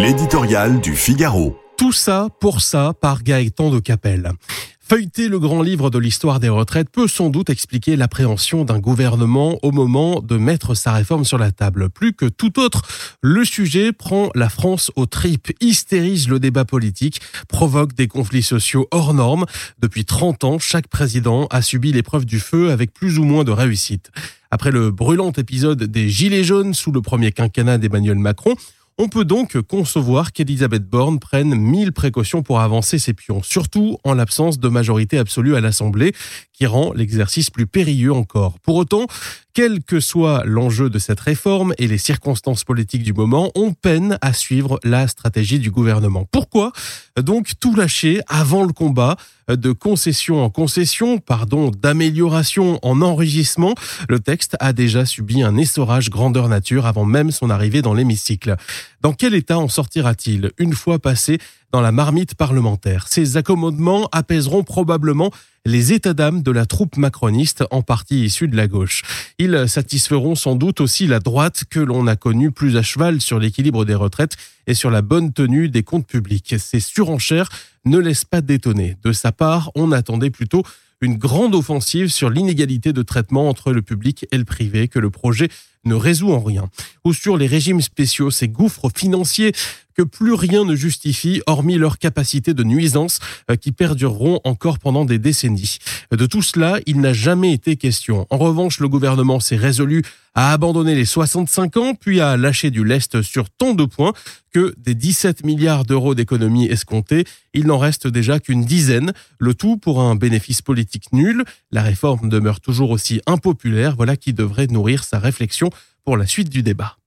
L'éditorial du Figaro. Tout ça pour ça par Gaëtan de Capelle. Feuilleter le grand livre de l'histoire des retraites peut sans doute expliquer l'appréhension d'un gouvernement au moment de mettre sa réforme sur la table. Plus que tout autre, le sujet prend la France aux tripes, hystérise le débat politique, provoque des conflits sociaux hors normes. Depuis 30 ans, chaque président a subi l'épreuve du feu avec plus ou moins de réussite. Après le brûlant épisode des Gilets jaunes sous le premier quinquennat d'Emmanuel Macron, on peut donc concevoir qu'Elisabeth Borne prenne mille précautions pour avancer ses pions, surtout en l'absence de majorité absolue à l'Assemblée, qui rend l'exercice plus périlleux encore. Pour autant, quel que soit l'enjeu de cette réforme et les circonstances politiques du moment, on peine à suivre la stratégie du gouvernement. Pourquoi? Donc tout lâcher avant le combat de concession en concession, pardon, d'amélioration en enrichissement, le texte a déjà subi un essorage grandeur nature avant même son arrivée dans l'hémicycle. Dans quel état en sortira-t-il une fois passé dans la marmite parlementaire? Ces accommodements apaiseront probablement les états d'âme de la troupe macroniste, en partie issue de la gauche. Ils satisferont sans doute aussi la droite que l'on a connue plus à cheval sur l'équilibre des retraites et sur la bonne tenue des comptes publics. Ces surenchères ne laissent pas détonner. De sa part, on attendait plutôt une grande offensive sur l'inégalité de traitement entre le public et le privé que le projet ne résout en rien. Ou sur les régimes spéciaux, ces gouffres financiers que plus rien ne justifie, hormis leur capacité de nuisance euh, qui perdureront encore pendant des décennies. De tout cela, il n'a jamais été question. En revanche, le gouvernement s'est résolu à abandonner les 65 ans, puis à lâcher du lest sur tant de points que des 17 milliards d'euros d'économies escomptés, il n'en reste déjà qu'une dizaine, le tout pour un bénéfice politique nul. La réforme demeure toujours aussi impopulaire, voilà qui devrait nourrir sa réflexion pour la suite du débat.